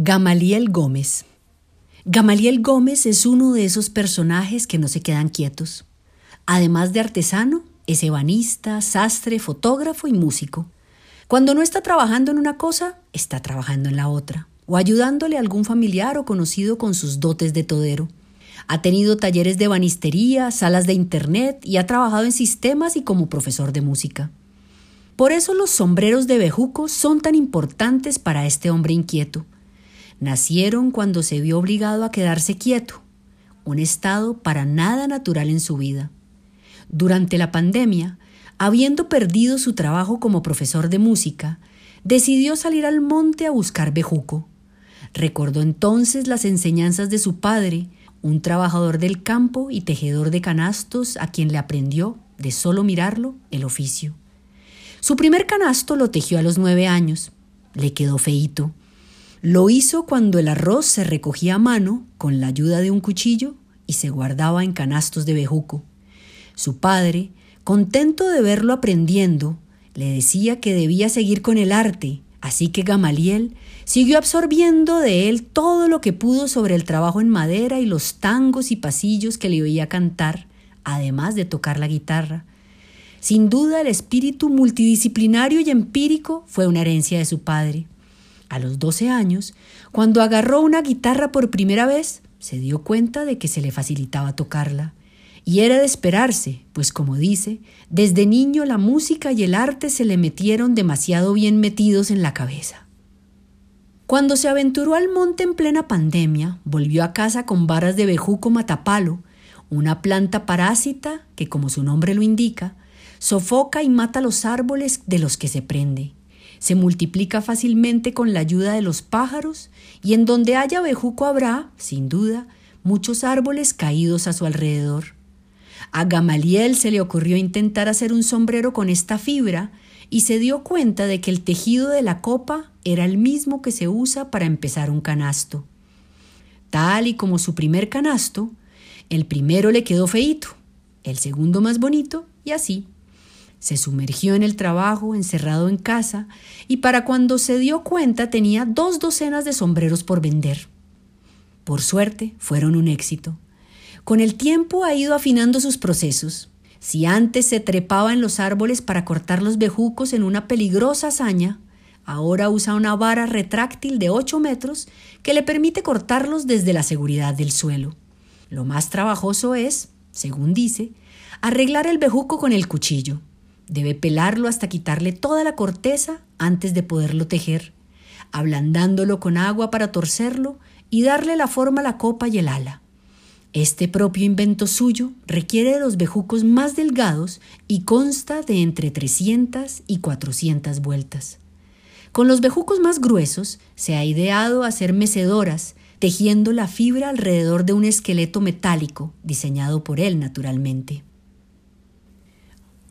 Gamaliel Gómez. Gamaliel Gómez es uno de esos personajes que no se quedan quietos. Además de artesano, es ebanista, sastre, fotógrafo y músico. Cuando no está trabajando en una cosa, está trabajando en la otra, o ayudándole a algún familiar o conocido con sus dotes de todero. Ha tenido talleres de banistería, salas de internet y ha trabajado en sistemas y como profesor de música. Por eso los sombreros de bejuco son tan importantes para este hombre inquieto nacieron cuando se vio obligado a quedarse quieto, un estado para nada natural en su vida. Durante la pandemia, habiendo perdido su trabajo como profesor de música, decidió salir al monte a buscar bejuco. Recordó entonces las enseñanzas de su padre, un trabajador del campo y tejedor de canastos a quien le aprendió, de solo mirarlo, el oficio. Su primer canasto lo tejió a los nueve años. Le quedó feíto. Lo hizo cuando el arroz se recogía a mano con la ayuda de un cuchillo y se guardaba en canastos de bejuco. Su padre, contento de verlo aprendiendo, le decía que debía seguir con el arte, así que Gamaliel siguió absorbiendo de él todo lo que pudo sobre el trabajo en madera y los tangos y pasillos que le oía cantar, además de tocar la guitarra. Sin duda el espíritu multidisciplinario y empírico fue una herencia de su padre. A los 12 años, cuando agarró una guitarra por primera vez, se dio cuenta de que se le facilitaba tocarla. Y era de esperarse, pues como dice, desde niño la música y el arte se le metieron demasiado bien metidos en la cabeza. Cuando se aventuró al monte en plena pandemia, volvió a casa con varas de bejuco matapalo, una planta parásita que, como su nombre lo indica, sofoca y mata los árboles de los que se prende se multiplica fácilmente con la ayuda de los pájaros y en donde haya bejuco habrá, sin duda, muchos árboles caídos a su alrededor. A Gamaliel se le ocurrió intentar hacer un sombrero con esta fibra y se dio cuenta de que el tejido de la copa era el mismo que se usa para empezar un canasto. Tal y como su primer canasto, el primero le quedó feito, el segundo más bonito y así. Se sumergió en el trabajo, encerrado en casa, y para cuando se dio cuenta tenía dos docenas de sombreros por vender. Por suerte, fueron un éxito. Con el tiempo ha ido afinando sus procesos. Si antes se trepaba en los árboles para cortar los bejucos en una peligrosa hazaña, ahora usa una vara retráctil de 8 metros que le permite cortarlos desde la seguridad del suelo. Lo más trabajoso es, según dice, arreglar el bejuco con el cuchillo. Debe pelarlo hasta quitarle toda la corteza antes de poderlo tejer, ablandándolo con agua para torcerlo y darle la forma a la copa y el ala. Este propio invento suyo requiere de los bejucos más delgados y consta de entre 300 y 400 vueltas. Con los bejucos más gruesos se ha ideado hacer mecedoras, tejiendo la fibra alrededor de un esqueleto metálico, diseñado por él naturalmente.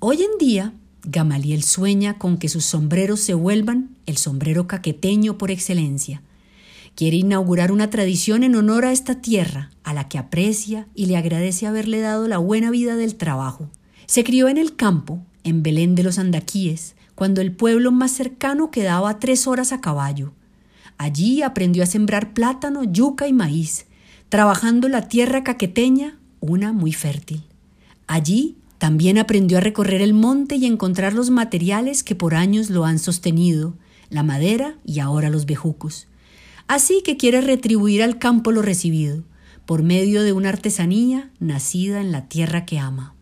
Hoy en día, Gamaliel sueña con que sus sombreros se vuelvan el sombrero caqueteño por excelencia. Quiere inaugurar una tradición en honor a esta tierra, a la que aprecia y le agradece haberle dado la buena vida del trabajo. Se crió en el campo, en Belén de los Andaquíes, cuando el pueblo más cercano quedaba tres horas a caballo. Allí aprendió a sembrar plátano, yuca y maíz, trabajando la tierra caqueteña, una muy fértil. Allí también aprendió a recorrer el monte y encontrar los materiales que por años lo han sostenido, la madera y ahora los bejucos. Así que quiere retribuir al campo lo recibido, por medio de una artesanía nacida en la tierra que ama.